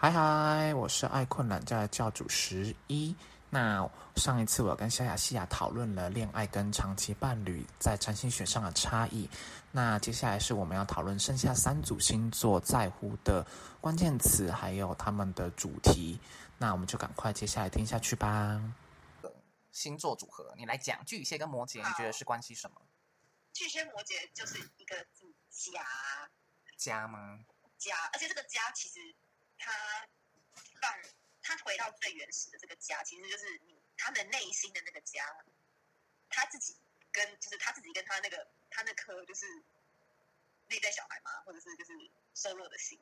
嗨嗨，我是爱困懒觉的教主十一。那上一次我跟萧亚西亚讨论了恋爱跟长期伴侣在占星学上的差异。那接下来是我们要讨论剩下三组星座在乎的关键词，还有他们的主题。那我们就赶快接下来听下去吧。星座组合，你来讲巨蟹跟摩羯，你觉得是关系什么？巨蟹摩羯就是一个字家家吗？家，而且这个家其实他放他回到最原始的这个家，其实就是你他们内心的那个家，他自己跟就是他自己跟他那个他那颗就是内在小孩嘛，或者是就是瘦弱的心、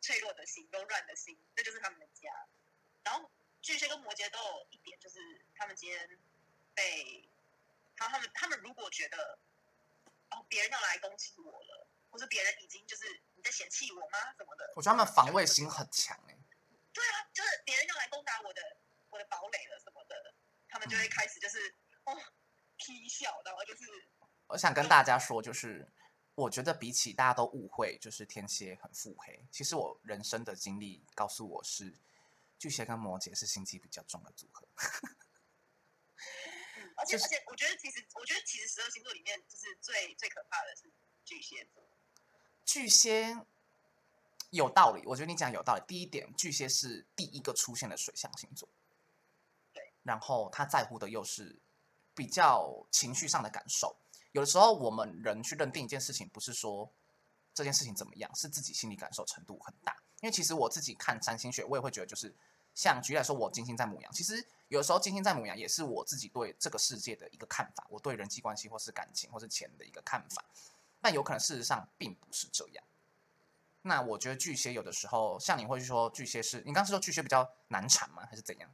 脆弱的心、柔软的心，那就是他们的家。然后巨蟹跟摩羯都有一点，就是他们今天被，然后他们他们如果觉得哦别人要来攻击我了，或是别人已经就是嫌弃我吗？什么的，我觉得他们防卫心很强哎、对啊，就是别人要来攻打我的我的堡垒了什么的，他们就会开始就是、哦踢笑，然后就是我想跟大家说，就是我觉得比起大家都误会，就是天蝎很腹黑，其实我人生的经历告诉我是巨蟹跟摩羯是心机比较重的组合。嗯，而且就是而且我觉得其实我觉得其实十二星座里面就是最最可怕的是巨蟹座，巨蟹有道理，我觉得你讲有道理。第一点，巨蟹是第一个出现的水象星座，对，然后他在乎的又是比较情绪上的感受。有的时候，我们人去认定一件事情，不是说这件事情怎么样，是自己心理感受程度很大。因为其实我自己看占星学，我也会觉得，就是像举例来说，我金星在母羊，其实有的时候金星在母羊也是我自己对这个世界的一个看法，我对人际关系或是感情或是钱的一个看法。但有可能事实上并不是这样。那我觉得巨蟹有的时候，像你会说巨蟹是，你刚是说巨蟹比较难缠吗？还是怎样？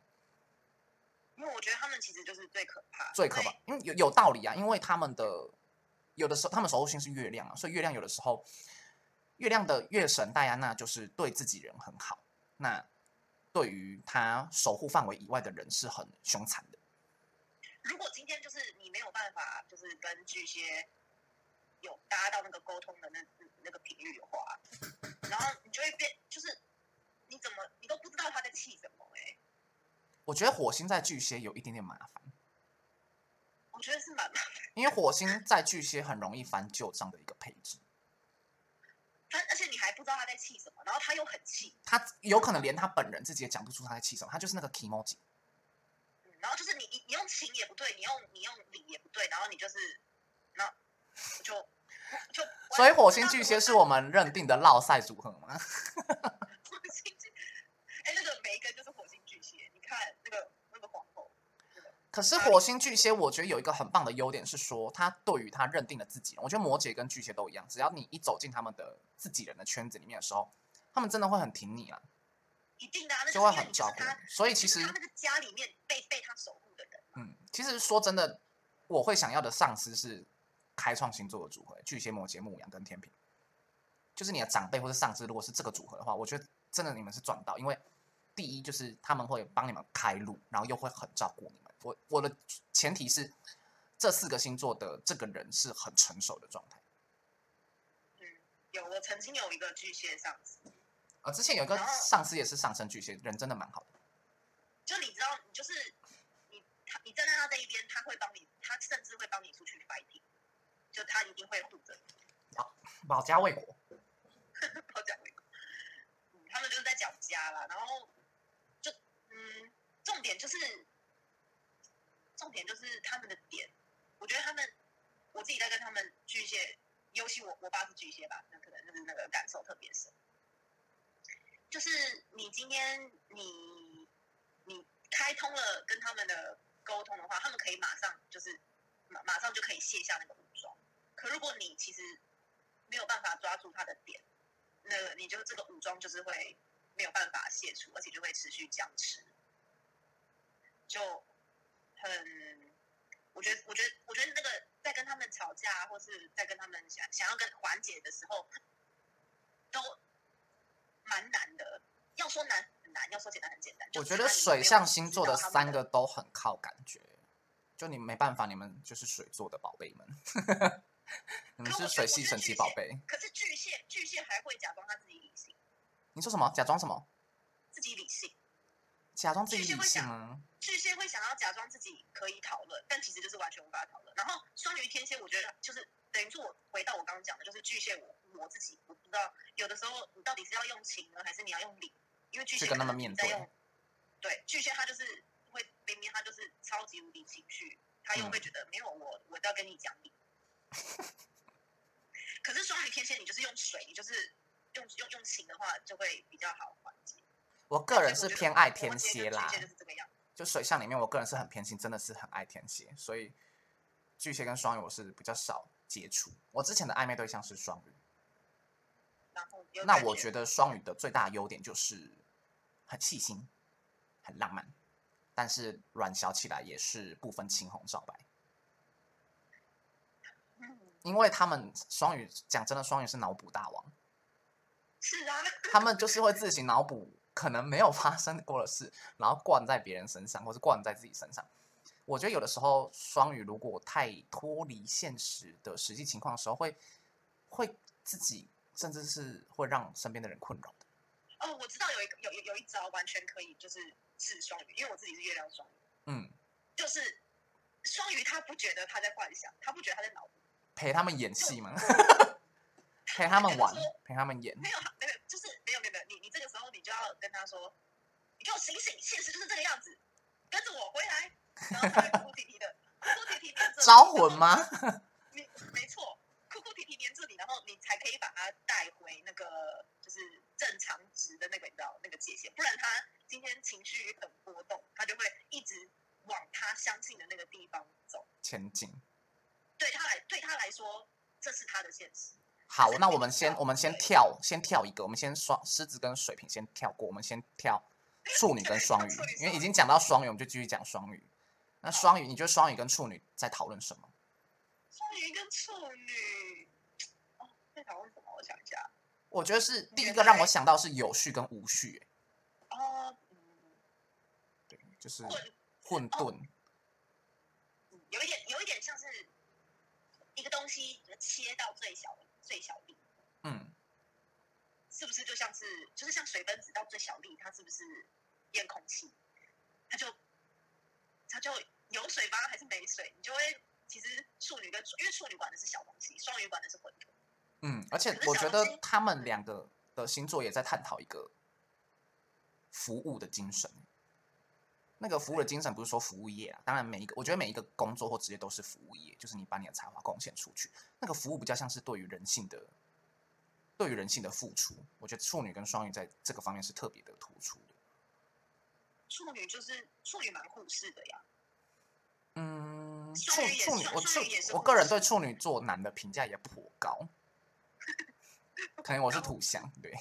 因为我觉得他们其实就是最可怕，最可怕，因为有有道理啊，因为他们的有的时候他们守护星是月亮啊，所以月亮有的时候月亮的月神戴安娜就是对自己人很好，那对于他守护范围以外的人是很凶残的。如果今天就是你没有办法，就是跟巨蟹有搭到那个沟通的那那个频率的话，然后你就会变，就是你怎么你都不知道他在气什么哎、我觉得火星在巨蟹有一点点麻烦，我觉得是蛮麻烦，因为火星在巨蟹很容易翻旧账的一个配置，他而且你还不知道他在气什么，然后他又很气，他有可能连他本人自己也讲不出他在气什么，他就是那个 emoji。嗯，然后就是你你你用情也不对，你用你用理也不对，然后你就是那就就所以火星巨蟹是我们认定的落赛组合吗？火星巨，哎，那个梅根就是火星巨蟹，你看那个那个皇后，可是火星巨蟹，我觉得有一个很棒的优点是说，他对于他认定的自己人，我觉得摩羯跟巨蟹都一样，只要你一走进他们的自己人的圈子里面的时候，他们真的会很挺你啊，一定的、就会很照顾你。所以其实他，那个家里面被被他守护的人，嗯，其实说真的，我会想要的上司是开创星座的组合，巨蟹、摩羯、牧羊跟天平，就是你的长辈或者上司，如果是这个组合的话，我觉得真的你们是赚到，因为第一就是他们会帮你们开路，然后又会很照顾你们。我我的前提是这四个星座的这个人是很成熟的状态。嗯，有我曾经有一个巨蟹上司，啊，之前有一个上司也是上升巨蟹，人真的蛮好的。就你知道，你就是你他你站在他这一边，他会帮你，他甚至会帮你出去 fighting，就他一定会护着你。保家卫国，保家卫国，嗯，他们就是在讲家啦，然后就嗯，重点就是重点就是他们的点，我觉得他们我自己在跟他们巨蟹，尤其我我爸是巨蟹吧，那可能就是那个感受特别深。就是你今天你你开通了跟他们的沟通的话，他们可以马上就是马马上就可以卸下那个。可如果你其实没有办法抓住他的点，那你就这个武装就是会没有办法卸除，而且就会持续僵持，就很，我觉得，我觉得，我觉得那个在跟他们吵架，或是在跟他们想想要跟缓解的时候，都蛮难的。要说难很难，要说简单很简单。我觉得水象星座的三个都很靠感觉，就你没办法，你们就是水做的宝贝们，你们是水系神奇宝贝。可是巨蟹，巨蟹还会假装他自己理性。你说什么？假装什么？自己理性假装自己理性吗？巨蟹会想要假装自己可以讨论，但其实就是完全无法讨论。然后双鱼、天蝎，我觉得就是等于说我回到我刚刚讲的，就是巨蟹我我自己我不知道，有的时候你到底是要用情呢，还是你要用理？因为巨蟹跟他们面对对巨蟹他就是会明明他就是超级无敌情绪，他又嗯会觉得没有我我都要跟你讲理。可是双鱼、天蝎，你就是用水，你就是 用用用情的话，就会比较好缓解。我个人是偏爱天蝎啦就是这个样。就水象里面，我个人是很偏心，真的是很爱天蝎，所以巨蟹跟双鱼我是比较少接触。我之前的暧昧对象是双鱼，那我觉得双鱼的最大优点就是很细心、很浪漫，但是软小起来也是不分青红皂白。嗯因为他们双鱼讲真的，双鱼是脑补大王，是啊，他们就是会自行脑补可能没有发生过的事，然后灌在别人身上，或是灌在自己身上。我觉得有的时候双鱼如果太脱离现实的实际情况的时候，会会自己甚至是会让身边的人困扰的。哦，我知道有一个有有有一招完全可以就是治双鱼，因为我自己是月亮双鱼，嗯，就是双鱼他不觉得他在幻想，他不觉得他在脑补，陪他们演戏嘛，陪他们玩，陪他们演。没有没有，就是没有没有没有，你你这个时候你就要跟他说，你给我醒醒，现实就是这个样子，跟着我回来，然后他会哭哭啼啼的，哭哭啼啼黏着你招魂？吗？你没错，哭哭啼啼黏着你，然后你才可以把他带回那个就是正常值的那个你知道那个界限，不然他今天情绪很波动，他就会一直往他相信的那个地方走。前进。对他来对他来说，这是他的现实。好那我们先我们先跳先跳一个，我们先双狮子跟水瓶先跳过，我们先跳处女跟双鱼，因为已经讲到双鱼，我们就继续讲双鱼。那双鱼，你觉得双鱼跟处女在讨论什么？双鱼跟处女，哦，在讨论什么？我想一下。我觉得是第一原个让我想到是有序跟无序、欸哦，嗯，对，就是混混沌，嗯有一点有一点像是一个东西切到最小的最小粒，嗯，是不是就像是就是像水分子到最小粒，它是不是验空气？它就它就有水吗？还是没水？你就会其实处女跟因为处女管的是小东西，双鱼管的是混沌。嗯，而且我觉得他们两个的星座也在探讨一个服务的精神。那个服务的精神不是说服务业啊，当然每一个，我觉得每一个工作或职业都是服务业，就是你把你的才华贡献出去。那个服务比较像是对于人性的，对于人性的付出。我觉得处女跟双鱼在这个方面是特别的突出的。处女就是处女蛮护士的呀，嗯，处处女，我处我个人对士处女座男的评价也颇高，可能我是土象，对。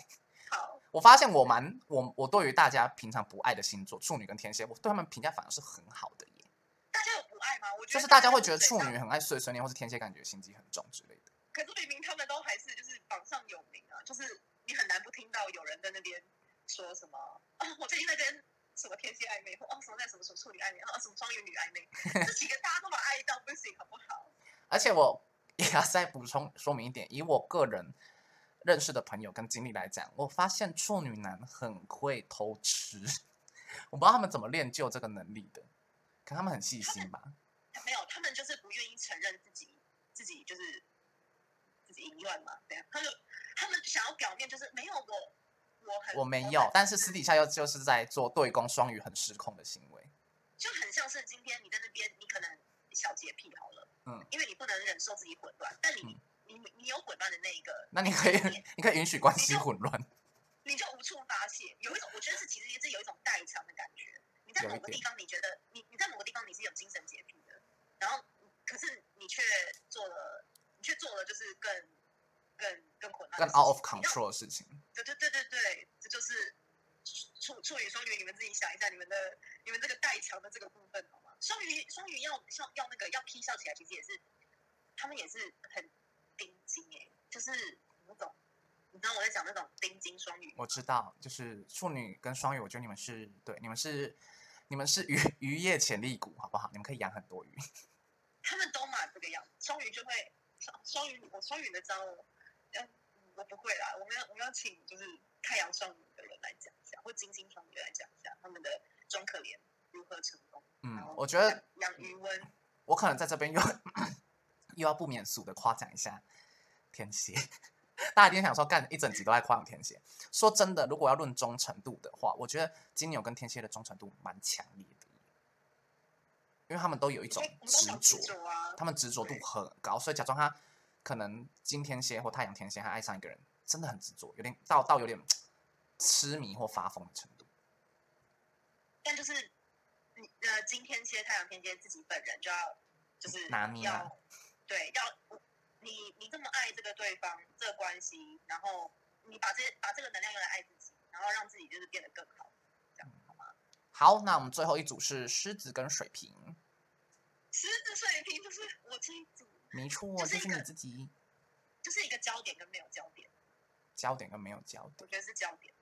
好，我发现我蛮我我对于大家平常不爱的星座处女跟天蝎，我对他们评价反而是很好的耶。大家有不爱吗？我觉得就是大家会觉得处女很爱碎碎念，或是天蝎感觉心机很重之类的。可是明明他们都还是就是榜上有名啊，就是你很难不听到有人在那边说什么啊，我最近在跟什么天蝎暧昧，或哦什么在什么什么处女暧昧，啊什么双鱼女暧昧，这几个大家都把爱到不行，好不好？而且我也要再补充说明一点，以我个人认识的朋友跟经历来讲，我发现处女男很会偷吃，我不知道他们怎么练就这个能力的，可他们很细心吧？没有，他们就是不愿意承认自己自己就是自己淫乱嘛，对啊，他就他们想要表面就是没有我我很我没有，但是私底下又就是在做对攻双鱼很失控的行为。就很像是今天你在那边，你可能小洁癖好了，嗯，因为你不能忍受自己混乱，但你、嗯你你有混乱的那一个，那你可以你你可以允许关系混乱，你就无处发泄，有一种我觉得是其实也是有一种代偿的感觉。你在某个地方，你觉得你你在某个地方你是有精神洁癖的，然后可是你却做了，你却做了就是更更更混乱更 out of control 的事情。对对对对对，这就是处处女双鱼，你们自己想一下，你们的你们这个代偿的这个部分好吗？双鱼双鱼要要要那个要 P 笑起来，其实也是他们也是很钉金哎、就是那种你知道我在讲那种丁金双鱼，我知道，就是处女跟双鱼，我觉得你们是对，你们是你们是渔渔业潜力股，好不好？你们可以养很多鱼。他们都嘛这个样子，双鱼就会双双鱼，我双鱼的招哦，嗯，我不会啦，我们要我们要请就是太阳双鱼的人来讲一下，或或金星双鱼来讲一下他们的装可怜如何成功。嗯我觉得养养余温，我可能在这边又 又要不免俗的夸奖一下天蝎。大家一定想说，干一整集都在夸奖天蝎。说真的，如果要论忠诚度的话，我觉得金牛跟天蝎的忠诚度蛮强烈的，因为他们都有一种执着，他们执着度很高，所以假装他可能金天蝎或太阳天蝎，他爱上一个人，真的很执着，有点到到有点痴迷或发疯的程度。但就是你呃，金天蝎、太阳天蝎自己本人就要就是拿捏啊对要你你这么爱这个对方这个关系，然后你把这把这个能量用来爱自己，然后让自己就是变得更好，这样好吗？好，那我们最后一组是狮子跟水瓶，狮子水瓶就是我这一组，没错，就是你自己就是一个焦点跟没有焦点，焦点跟没有焦点。我觉得是焦点。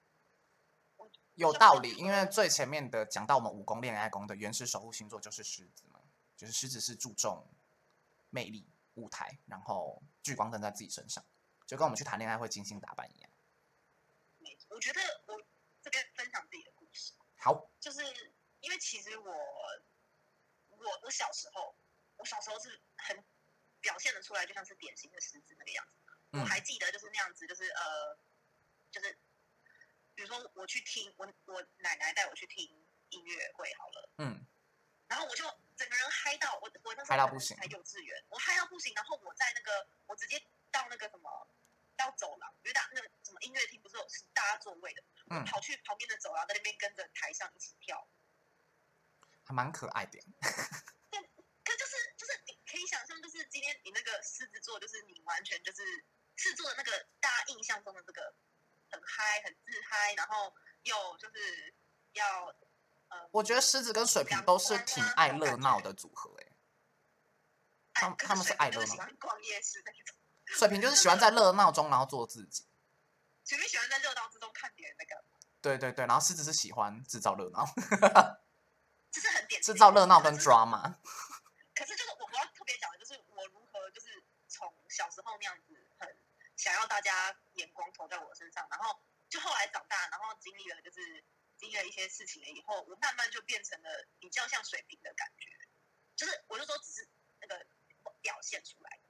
有道理，因为最前面的讲到我们五宫恋爱宫的原始守护星座就是狮子嘛，就是狮子是注重魅力、舞台，然后聚光灯在自己身上，就跟我们去谈恋爱会精心打扮一样。没错，我觉得我这边分享自己的故事，好，就是因为其实我我我小时候，我小时候是很表现的出来，就像是典型的狮子那个样子。嗯。我还记得就是那样子，就是呃，就是比如说我去听我我奶奶带我去听音乐会好了，嗯，然后我就整个人嗨到我我那时候可能嗨到不行才幼稚园，我嗨到不行，然后我在那个我直接到那个什么到走廊，因为大那个什么音乐厅不是有是大家座位的，我嗯跑去旁边的走廊，在那边跟着台上一起跳。还蛮可爱的。可就是就是你可以想象，就是今天你那个狮子座，就是你完全就是狮子座的那个大家印象中的这个很嗨、很自嗨，然后又就是要呃，我觉得狮子跟水瓶都是挺爱热闹的组合、欸，他们他们是爱热闹喜欢逛夜市那种，水瓶就是喜欢在热闹中然后做自己。水瓶喜欢在热闹之中看别人那个，对对对，然后狮子是喜欢制造热闹，这是很典型制造热闹跟可是 drama。可是就是我我要特别讲的就是我如何就是从小时候那样子很想要大家眼光投在我身上，然后就后来长大，然后经历了就是经历了一些事情了以后，我慢慢就变成了比较像水平的感觉，就是我就说只是那个表现出来的，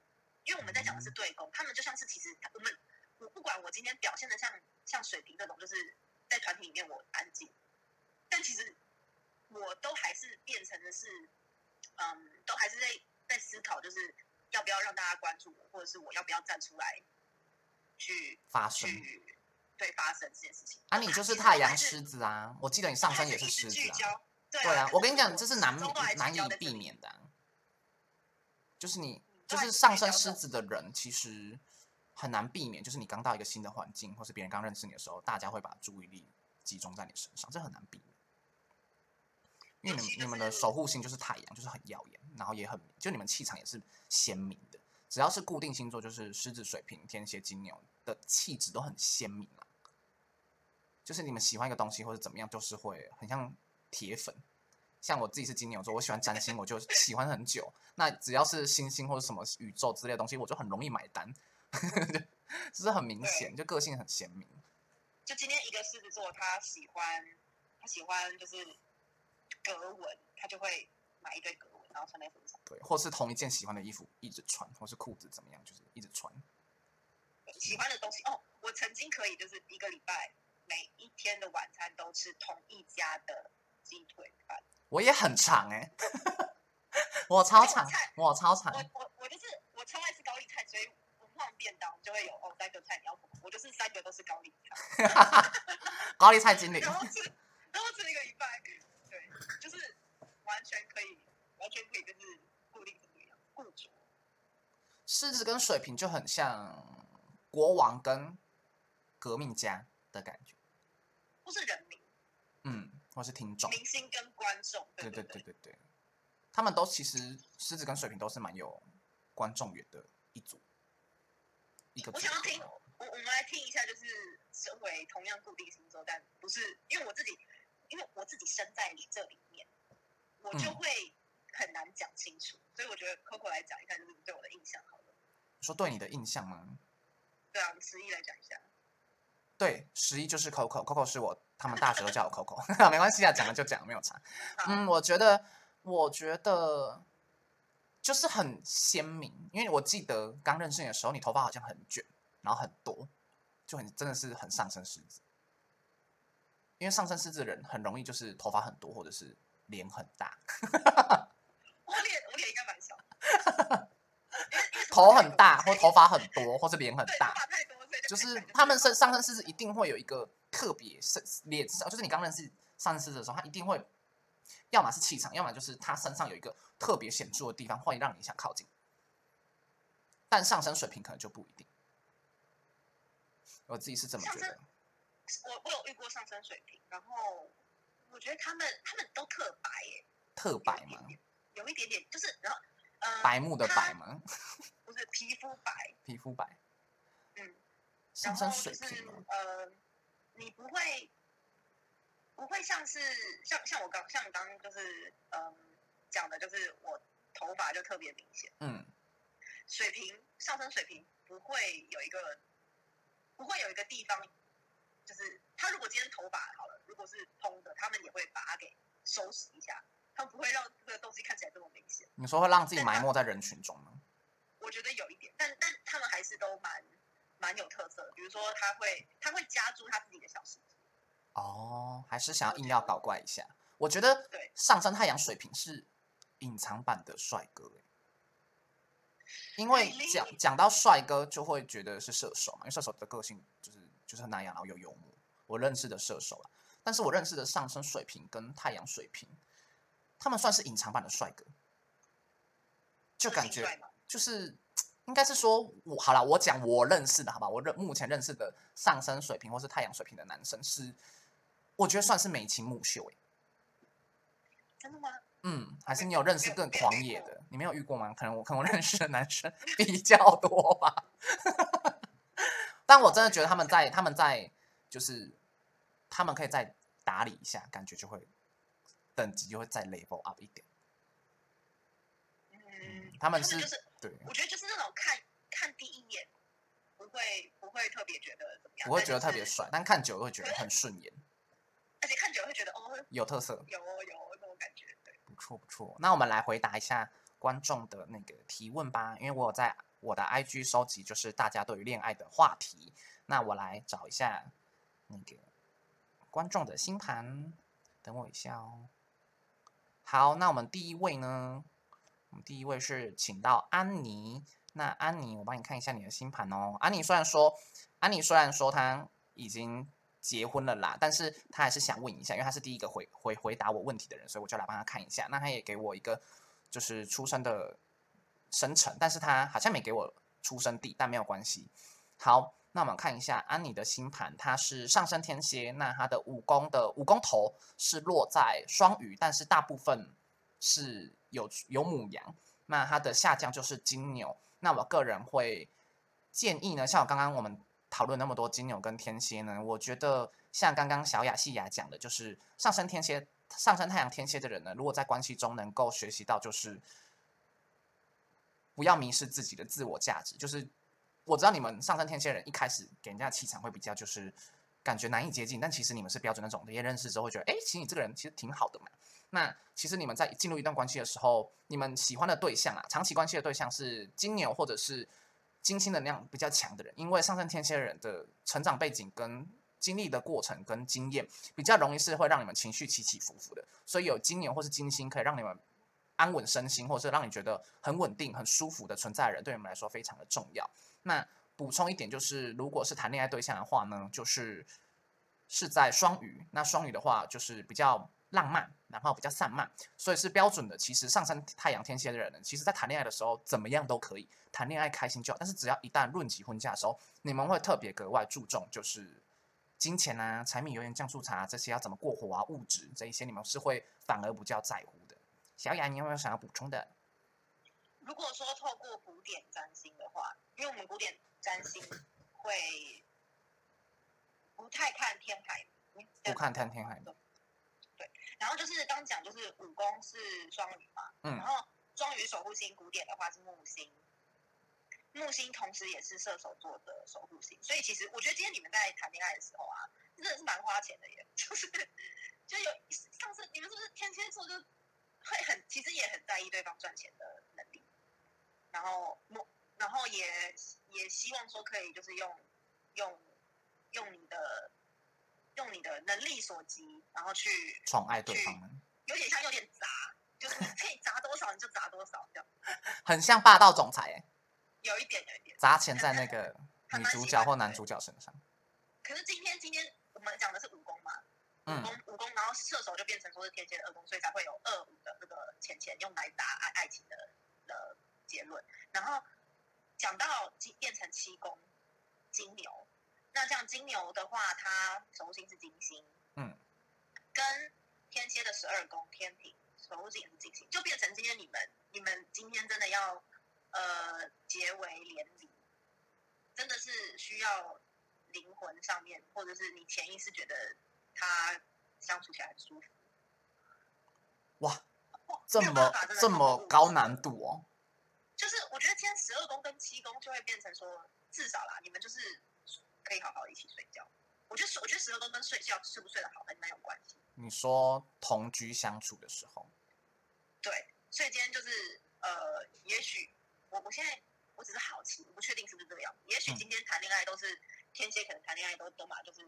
因为我们在讲的是对攻，他们就像是其实我们我不管我今天表现的像像水平这种，就是在团体里面我安静，但其实我都还是变成的是。嗯，都还是在在思考，就是要不要让大家关注我，或者是我要不要站出来去发生去对发生这件事情。啊，你就是太阳狮子啊！我记得你上身也是狮子啊。对对啊，我跟你讲，这是难难以避。免的啊、就是你就是上升狮子的人，其实很难避免，就是你刚到一个新的环境，或是别人刚认识你的时候，大家会把注意力集中在你身上，这很难避免。因为你们你们的守护星就是太阳，就是很耀眼，然后也很就你们气场也是鲜明的。只要是固定星座，就是狮子、水瓶、天蝎、金牛的气质都很鲜明啊。就是你们喜欢一个东西或者怎么样，就是会很像铁粉。像我自己是金牛座，我喜欢占星，我就喜欢很久。那只要是星星或者什么宇宙之类的东西，我就很容易买单，就是很明显，就个性很鲜明。就今天一个狮子座，他喜欢他喜欢就是格纹，他就会买一堆格纹，然后穿在身上。对，或是同一件喜欢的衣服一直穿，或是裤子怎么样，就是一直穿。喜欢的东西哦，我曾经可以就是一个礼拜每一天的晚餐都吃同一家的鸡腿饭。我也很长 哎、我超长，我超长。我我我就是我超爱吃高丽菜，所以我通常便当就会有哦三个菜你要什么，我就是三个都是高丽菜，高丽菜经理，然后吃然后吃一个礼拜，对，就是完全可以完全可以就是固定成这个样子，固着。狮子跟水瓶就很像国王跟革命家的感觉，或是人民、嗯，或是听众，明星跟观众，对对对对对对，他们都其实狮子跟水瓶都是蛮有观众缘的一组，一个我想要听，我我们来听一下，就是身为同样固定星座，但不是因为我自己，因为我自己身在你这里面，我就嗯会很难讲清楚，所以我觉得 Coco 来讲一下，就是你对我的印象好了。说对你的印象吗？对啊，你十一来讲一下。对，十一就是 Coco，Coco 是我他们大学都叫我 Coco，没关系啊，讲了就讲，没有差。嗯，我觉得，我觉得就是很鲜明，因为我记得刚认识你的时候，你头发好像很卷，然后很多，就很真的是很上升狮子。因为上升狮子的人很容易就是头发很多，或者是脸很大，我脸我脸应该蛮小，头很大，或太头发很多，或是脸很大就是他们身上升狮子一定会有一个特别是脸上，就是你刚认识上升狮子的时候，他一定会，要么是气场，要么就是他身上有一个特别显著的地方，会让你想靠近。但上升水平可能就不一定，我自己是这么觉得。我我有遇过上升水平，然后我觉得他们他们都特白耶，特白吗？有一点点就是然后呃白目的白吗？不是皮肤白，皮肤白，上升水然后就是。呃，你不会不会像是像像我刚像刚刚就是嗯讲的，就是我头发就特别明显，嗯，水平上升水平不会有一个不会有一个地方，就是他如果今天头发好了，如果是蓬的，他们也会把它给收拾一下，他们不会让这个东西看起来这么明显。你说会让自己埋没在人群中吗？我觉得有一点，但但他们还是都蛮蛮有特色的。比如说，他会他会加注他自己的小细节，哦，还是想要硬要搞怪一下。我觉得对上升太阳水平是隐藏版的帅哥欸因为？讲讲到帅哥，就会觉得是射手嘛，因为射手的个性就是就是那样，然后有幽默。我认识的射手啊，但是我认识的上升水平跟太阳水平，他们算是隐藏版的帅哥，就感觉就是应该是说我好了，我讲我认识的好吧，我认目前认识的上升水平或是太阳水平的男生是，我觉得算是眉清目秀诶。真的吗？嗯，还是你有认识更 狂野的？你没有遇过吗？可能我可能我认识的男生 比较多吧。但我真的觉得他们在他们在就是他们可以再打理一下，感觉就会等级就会再 level up 一点。嗯，他们是，对，我觉得就是那种看看第一眼不会不会特别觉得怎么样，不会觉得特别帅，但看久了会觉得很顺眼，而且看久了会觉得哦，有特色。有哦有哦那种感觉，对。不错不错，那我们来回答一下观众的那个提问吧，因为我有在我的 IG 收集，就是大家对于恋爱的话题。那我来找一下那个观众的星盘，等我一下哦。好，那我们第一位呢？第一位是请到安妮。那安妮，我帮你看一下你的星盘哦。安妮虽然说，安妮虽然说她已经结婚了啦，但是她还是想问一下，因为她是第一个回回回答我问题的人，所以我就来帮她看一下。那她也给我一个就是出生的生辰，但是她好像没给我出生地，但没有关系。好，那我们看一下安妮的星盘，她是上升天蝎，那她的五宫的五宫头是落在双鱼，但是大部分是有有母羊，那它的下降就是金牛。那我个人会建议呢，像我刚刚我们讨论那么多金牛跟天蝎呢，我觉得像刚刚小雅细雅讲的，就是上升天蝎、上升太阳天蝎的人呢，如果在关系中能够学习到，就是不要迷失自己的自我价值。就是我知道你们上升天蝎人一开始给人家气场会比较就是感觉难以接近，但其实你们是标准那种，也认识之后会觉得，哎，其实你这个人其实挺好的嘛。那其实你们在进入一段关系的时候，你们喜欢的对象啊，长期关系的对象是金牛或者是金星能量比较强的人，因为上升天蝎人的成长背景跟经历的过程跟经验，比较容易是会让你们情绪起起伏伏的，所以有金牛或是金星可以让你们安稳身心，或者是让你觉得很稳定、很舒服的存在的人，对你们来说非常的重要。那补充一点就是，如果是谈恋爱对象的话呢，就是是在双鱼，那双鱼的话就是比较浪漫，然后比较散漫，所以是标准的。其实上升太阳天蝎的人呢，其实在谈恋爱的时候怎么样都可以，谈恋爱开心就好。但是只要一旦论及婚嫁的时候，你们会特别格外注重，就是金钱啊、柴米油盐酱醋茶这些要怎么过活啊、物质这一些，你们是会反而比较在乎的。小雅，你有没有想要补充的？如果说透过古典占星的话，因为我们古典占星会不太看天海冥，不看天天海，然后就是刚讲就是五宫是双鱼嘛，嗯然后双鱼守护星古典的话是木星，木星同时也是射手座的守护星，所以其实我觉得今天你们在谈恋爱的时候啊，真的是蛮花钱的耶，就是 就有上次你们是不是天蝎座就会很其实也很在意对方赚钱的能力，然后木然后也也希望说可以就是用用用你的用你的能力所及，然后去宠爱对方，有点像有点砸，就是可以砸多少你就砸多少这样，很像霸道总裁哎，有一点有一点。砸钱在那个 女主角或男主角身上。可是今天今天我们讲的是武功嘛，武功武功，然后射手就变成说是天蝎的二宫，所以才会有二五的这个钱钱用来砸爱爱情的的结论。然后讲到金变成七宫金牛，那像金牛的话，它守护星是金星，嗯，跟天蝎的十二宫天平守护星也是金星，就变成今天你们你们今天真的要呃结为连理，真的是需要。灵魂上面，或者是你潜意识觉得他相处起来很舒服。哇，这么这么高难度哦！就是我觉得今天十二宫跟七宫就会变成说，至少啦，你们就是可以好好一起睡觉。我觉得，我觉得十二宫跟睡觉睡不睡得好还蛮有关系。你说同居相处的时候，对，所以今天就是呃，也许我我现在我只是好奇，我不确定是不是这个样子。也许今天谈恋爱都是。天蝎可能谈恋爱都都嘛，就是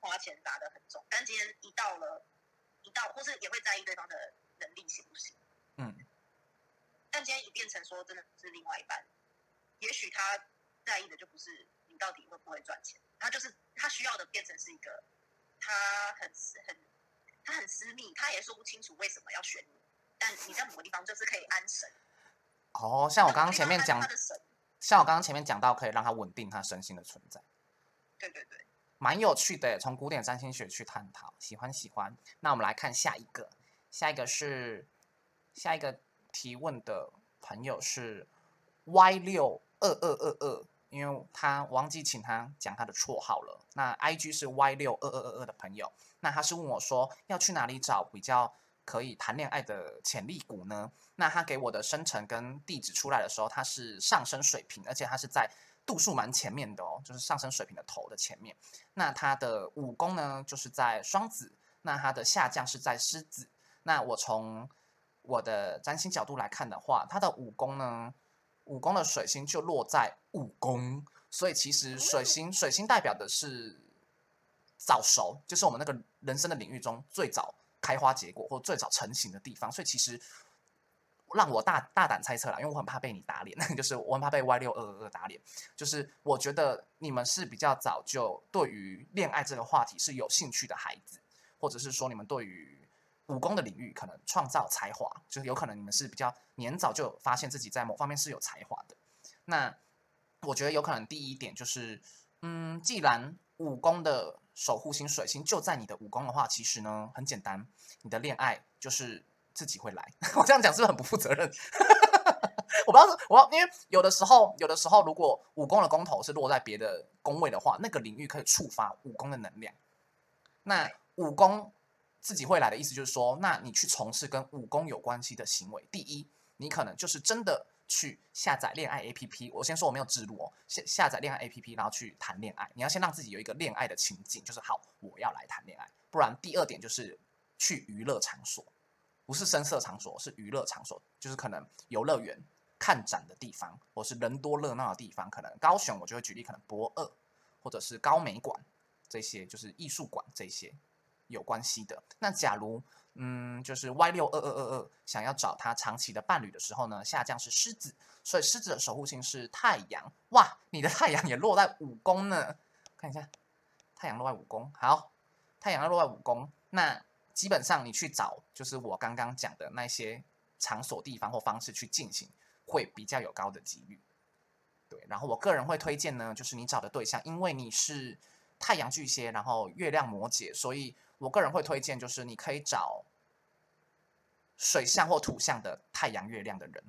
花钱砸的很重，但今天一到了，一到或是也会在意对方的能力行不行？嗯。但今天一变成说真的是另外一半，也许他在意的就不是你到底会不会赚钱，他就是他需要的变成是一个他很很他很私密，他也说不清楚为什么要选你，但你在某个地方就是可以安神。哦，像我刚刚前面讲，像我刚刚前面讲到，可以让他稳定他身心的存在。对对对，蛮有趣的，从古典占星学去探讨，喜欢喜欢。那我们来看下一个，下一个是下一个提问的朋友是 Y 六二二二二，因为他忘记请他讲他的绰号了。那 IG 是 Y 六二二二二的朋友，那他是问我说要去哪里找比较可以谈恋爱的潜力股呢？那他给我的生辰跟地址出来的时候，他是上升水平，而且他是在。度数蛮前面的哦，就是上升水平的头的前面。那他的武功呢，就是在双子。那他的下降是在狮子。那我从我的占星角度来看的话，他的武功呢，武功的水星就落在武功。所以其实水星，水星代表的是早熟，就是我们那个人生的领域中最早开花结果或最早成型的地方。所以其实。让我大大胆猜测啦，因为我很怕被你打脸，就是我很怕被 Y 六二二二打脸。就是我觉得你们是比较早就对于恋爱这个话题是有兴趣的孩子，或者是说你们对于武功的领域可能创造才华，就是有可能你们是比较年早就发现自己在某方面是有才华的。那我觉得有可能第一点就是，嗯，既然武功的守护星水星就在你的武功的话，其实呢很简单，你的恋爱就是。自己会来，我这样讲是不是很不负责任？我不知道，我因为有的时候，有的时候，如果武功的功头是落在别的宫位的话，那个领域可以触发武功的能量。那武功自己会来的意思就是说，那你去从事跟武功有关系的行为，第一，你可能就是真的去下载恋爱 A P P。我先说我没有植入哦，下下载恋爱 A P P，然后去谈恋爱。你要先让自己有一个恋爱的情境，就是好，我要来谈恋爱。不然，第二点就是去娱乐场所。不是声色场所，是娱乐场所，就是可能游乐园、看展的地方，或是人多热闹的地方。可能高雄，我就会举例，可能博二或者是高美馆这些，就是艺术馆这些有关系的。那假如嗯，就是 Y 六二二二二想要找他长期的伴侣的时候呢，下降是狮子，所以狮子的守护星是太阳。哇，你的太阳也落在五宫呢，看一下，太阳落在五宫，好，太阳要落在五宫，那。基本上你去找，就是我刚刚讲的那些场所、地方或方式去进行，会比较有高的几率。对，然后我个人会推荐呢，就是你找的对象，因为你是太阳巨蟹，然后月亮摩羯，所以我个人会推荐，就是你可以找水象或土象的太阳、月亮的人，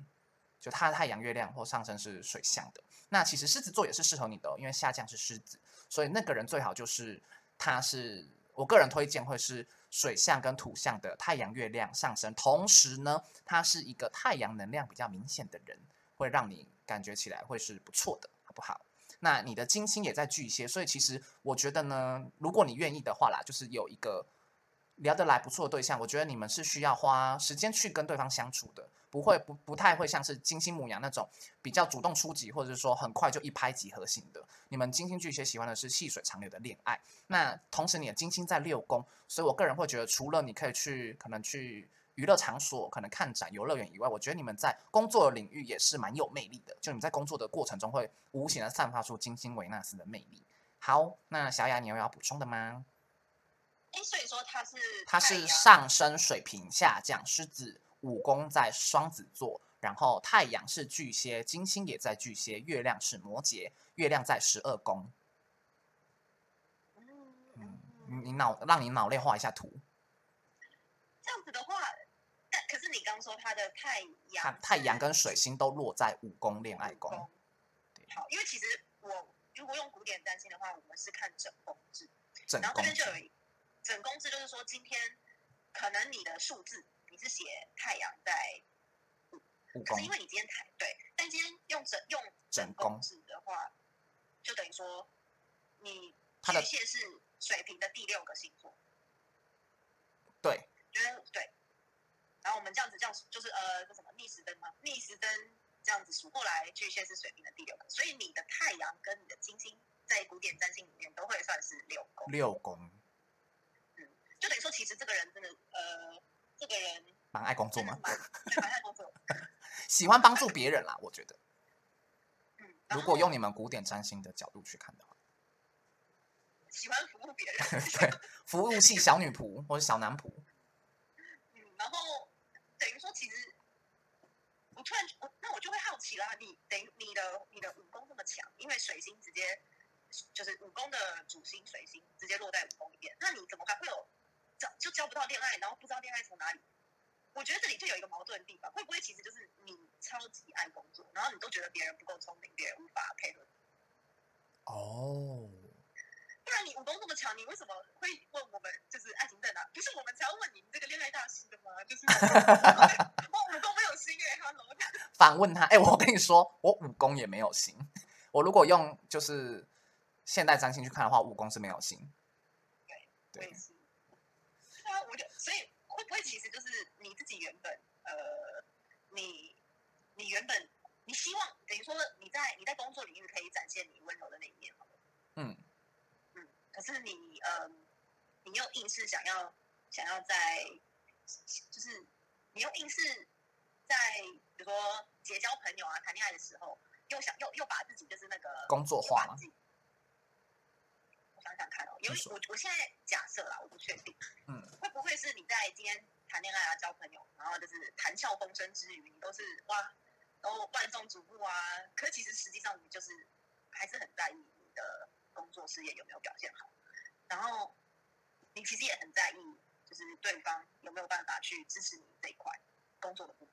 就他的太阳、月亮或上升是水象的。那其实狮子座也是适合你的，因为下降是狮子，所以那个人最好就是他是我个人推荐会是。水象跟土象的太阳、月亮上升，同时呢，他是一个太阳能量比较明显的人，会让你感觉起来会是不错的，好不好？那你的金星也在巨蟹，所以其实我觉得呢，如果你愿意的话啦，就是有一个聊得来不错的对象，我觉得你们是需要花时间去跟对方相处的，不会不不太会像是金星母羊那种比较主动出击，或者是说很快就一拍即合型的。你们金星巨蟹喜欢的是细水长流的恋爱。那同时你的金星在六宫，所以我个人会觉得，除了你可以去可能去娱乐场所，可能看展、游乐园以外，我觉得你们在工作的领域也是蛮有魅力的。就你们在工作的过程中，会无形的散发出金星维纳斯的魅力。好，那小雅，你有要补充的吗？哎，所以说他是它是上升水平，下降狮子，武宫在双子座，然后太阳是巨蟹，金星也在巨蟹，月亮是摩羯，月亮在十二宫。你你脑让你脑内画一下图，这样子的话，但可是你刚说他的太阳太阳跟水星都落在五宫恋爱宫。对好，因为其实我如果用古典占星的话，我们是看整宫制，正然后这边就有一整宫制，就是说今天可能你的数字你是写太阳在，五宫可是因为你今天太对，但今天用整用整整宫宫制的话，就等于说你巨蟹是水瓶的第六个星座，对，觉得对。然后我们这样子这样就是呃，这什么逆时针吗？逆时针这样子数过来，巨蟹是水瓶的第六个，所以你的太阳跟你的金星在古典占星里面都会算是六宫，六宫就等于说其实这个人真的呃，这个人蛮爱工作吗？蛮对蛮爱工作，喜欢帮助别人啦，我觉得。嗯，如果用你们古典占星的角度去看的话，喜欢服务别人，对，服务系小女仆或者小男仆，嗯，然后等于说其实。我突然，我那我就会好奇啦，你等于你的你的武功这么强，因为水星直接就是武功的主星水星直接落在武功里面，那你怎么还会有交就交不到恋爱，然后不知道恋爱从哪里？我觉得这里就有一个矛盾的地方，会不会其实就是你超级爱工作，然后你都觉得别人不够聪明，别人无法配合你，哦，不然你武功这么强，你为什么会问我们就是爱情在哪？不是我们才要问你这个恋爱大师的吗？就是我 武功 反问他，哎、我跟你说，我武功也没有心。我如果用就是现代占星去看的话，武功是没有心。对我也，是。对啊，我就所以会不会其实就是你自己原本呃，你你原本你希望等于说你在你在工作领域可以展现你温柔的那一面嗯，嗯，可是你呃，你又硬是想要想要在就是你又硬是在比如说结交朋友啊、谈恋爱的时候，又想又又把自己就是那个工作化吗又把自己我想想看哦，因为我我现在假设啦，我不确定，嗯，会不会是你在今天谈恋爱啊、交朋友，然后就是谈笑风生之余，你都是哇，然后万众瞩目啊，可其实实际上你就是还是很在意你的工作事业有没有表现好，然后你其实也很在意，就是对方有没有办法去支持你这一块工作的部分。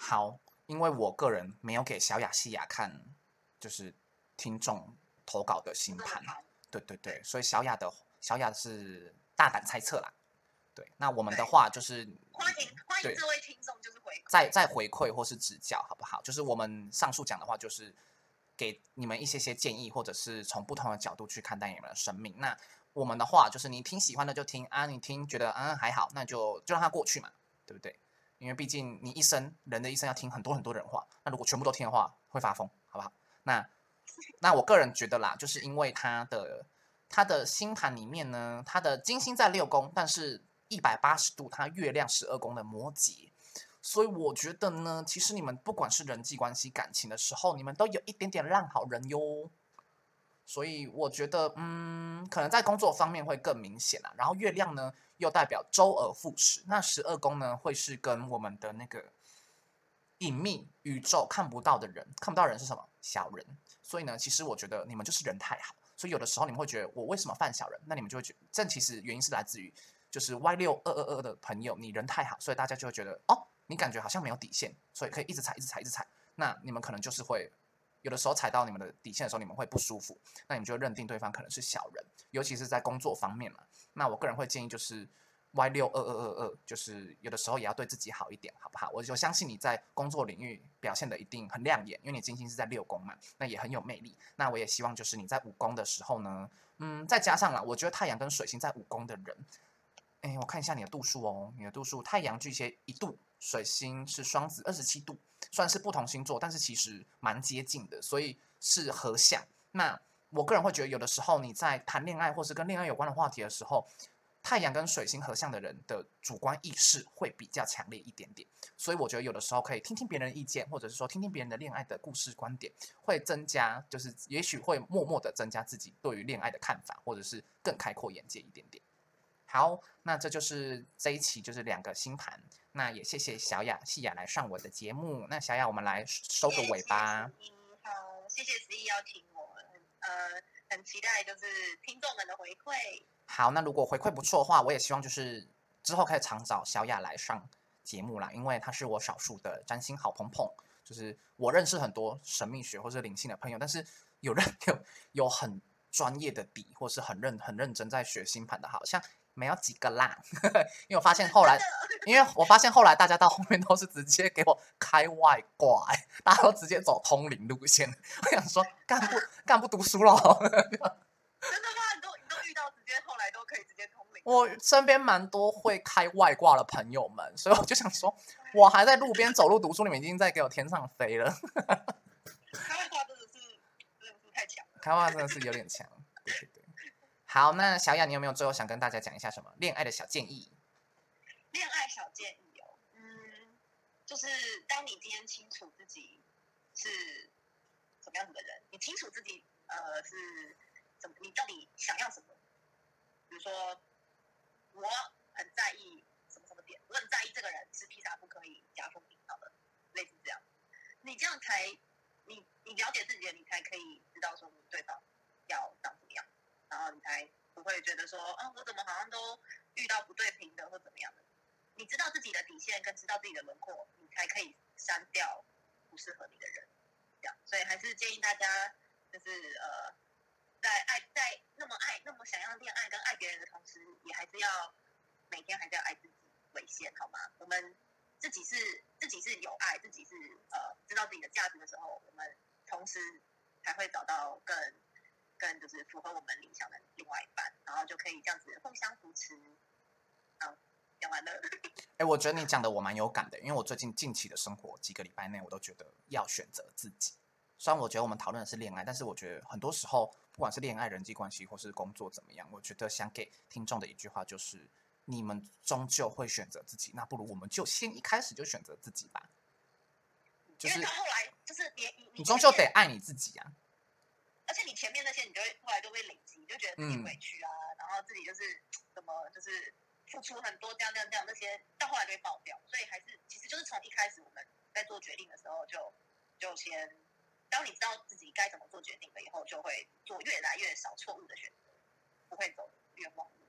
好，因为我个人没有给小雅西雅看，就是听众投稿的星盘，对对对，所以小雅的小雅是大胆猜测啦。对，那我们的话就是欢迎欢迎这位听众就是回馈再再回馈或是指教，好不好？就是我们上述讲的话，就是给你们一些些建议，或者是从不同的角度去看待你们的生命。那我们的话，就是你听喜欢的就听啊，你听觉得嗯还好，那就就让它过去嘛，对不对？因为毕竟你一生人的一生要听很多很多人话，那如果全部都听的话，会发疯，好不好？那那我个人觉得啦，就是因为他的他的星盘里面呢，他的金星在六宫，但是一百八十度，他月亮十二宫的摩羯，所以我觉得呢，其实你们不管是人际关系、感情的时候，你们都有一点点烂好人哟。所以我觉得，嗯，可能在工作方面会更明显啦。然后月亮呢，又代表周而复始，那十二宫呢，会是跟我们的那个隐秘宇宙看不到的人，看不到人是什么？小人。所以呢，其实我觉得你们就是人太好，所以有的时候你们会觉得我为什么犯小人？那你们就会觉得，这其实原因是来自于就是 Y 六二二二的朋友，你人太好，所以大家就会觉得哦，你感觉好像没有底线，所以可以一直踩，一直踩，一直踩。那你们可能就是会有的时候踩到你们的底线的时候，你们会不舒服，那你们就认定对方可能是小人，尤其是在工作方面嘛。那我个人会建议就是，Y 六二二二二，就是有的时候也要对自己好一点，好不好？我就相信你在工作领域表现的一定很亮眼，因为你金星是在六宫嘛，那也很有魅力。那我也希望就是你在五宫的时候呢，嗯，再加上了，我觉得太阳跟水星在五宫的人，哎，我看一下你的度数哦，你的度数，太阳巨蟹一度，水星是双子二十七度，算是不同星座，但是其实蛮接近的，所以是合相。那我个人会觉得，有的时候你在谈恋爱或是跟恋爱有关的话题的时候。太阳跟水星合相的人的主观意识会比较强烈一点点，所以我觉得有的时候可以听听别人意见，或者是说听听别人的恋爱的故事观点，会增加，就是也许会默默的增加自己对于恋爱的看法，或者是更开阔眼界一点点。好，那这就是这一期就是两个星盘，那也谢谢小雅、细雅来上我的节目。那小雅，我们来收个尾巴。好，谢谢十一邀请我，呃，很期待就是听众们的回馈。好，那如果回馈不错的话，我也希望就是之后可以常找小雅来上节目啦，因为她是我少数的占星好朋朋。就是我认识很多神秘学或者灵性的朋友，但是有人有有很专业的底，或是很认很认真在学星盘的，好像没有几个啦。因为我发现后来，因为我发现后来大家到后面都是直接给我开外挂，大家都直接走通灵路线。我想说，干不干不读书了？真的吗？你都你都遇到直接后来都可以直接通灵。我身边蛮多会开外挂的朋友们，所以我就想说，我还在路边走路读书，你们已经在给我天上飞了。开外挂真的是真的是太强了，开外挂真的是有点强。好，那小雅，你有没有最后想跟大家讲一下什么恋爱的小建议？恋爱小建议哦，嗯，就是当你今天清楚自己是什么样子的人，你清楚自己呃是怎么，你到底想要什么？比如说，我很在意什么什么点，我很在意这个人吃披萨不可以夹蜂蜜，好了，类似这样。你这样才，你你了解自己，你才可以知道说你对方要长怎么样，然后你才不会觉得说，啊，我怎么好像都遇到不对平的或怎么样的。你知道自己的底线，跟知道自己的轮廓，你才可以删掉不适合你的人。这样，所以还是建议大家，就是呃。在爱在那么爱那么想要恋爱跟爱别人的同时，也还是要每天还是要爱自己为先，好吗？我们自己是自己是有爱，自己是呃知道自己的价值的时候，我们同时才会找到更更就是符合我们理想的另外一半，然后就可以这样子互相扶持。好，讲完了。哎，我觉得你讲的我蛮有感的，因为我最近近期的生活几个礼拜内，我都觉得要选择自己。虽然我觉得我们讨论的是恋爱，但是我觉得很多时候。不管是恋爱、人际关系，或是工作怎么样，我觉得想给听众的一句话就是：你们终究会选择自己。那不如我们就先一开始就选择自己吧。就是后来，就是你你终究得爱你自己啊。而且你前面那些，你就会后来都会累积，你就觉得自己委屈啊，然后自己就是怎么就是付出很多，这样这样这样，那些到后来就会爆掉。所以还是其实就是从一开始我们在做决定的时候，就就先。当你知道自己该怎么做决定了以后，就会做越来越少错误的选择，不会走冤枉路。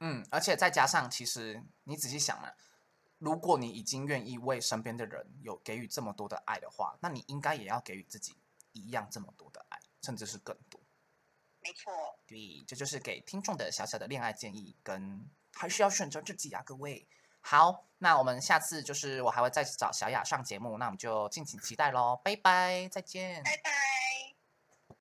嗯，而且再加上，其实你仔细想嘛，如果你已经愿意为身边的人有给予这么多的爱的话，那你应该也要给予自己一样这么多的爱，甚至是更多。没错，对，这就是给听众的小小的恋爱建议，跟还是要选择自己啊，各位。好，那我们下次就是我还会再找小雅上节目，那我们就敬请期待喽，拜拜，再见，拜拜。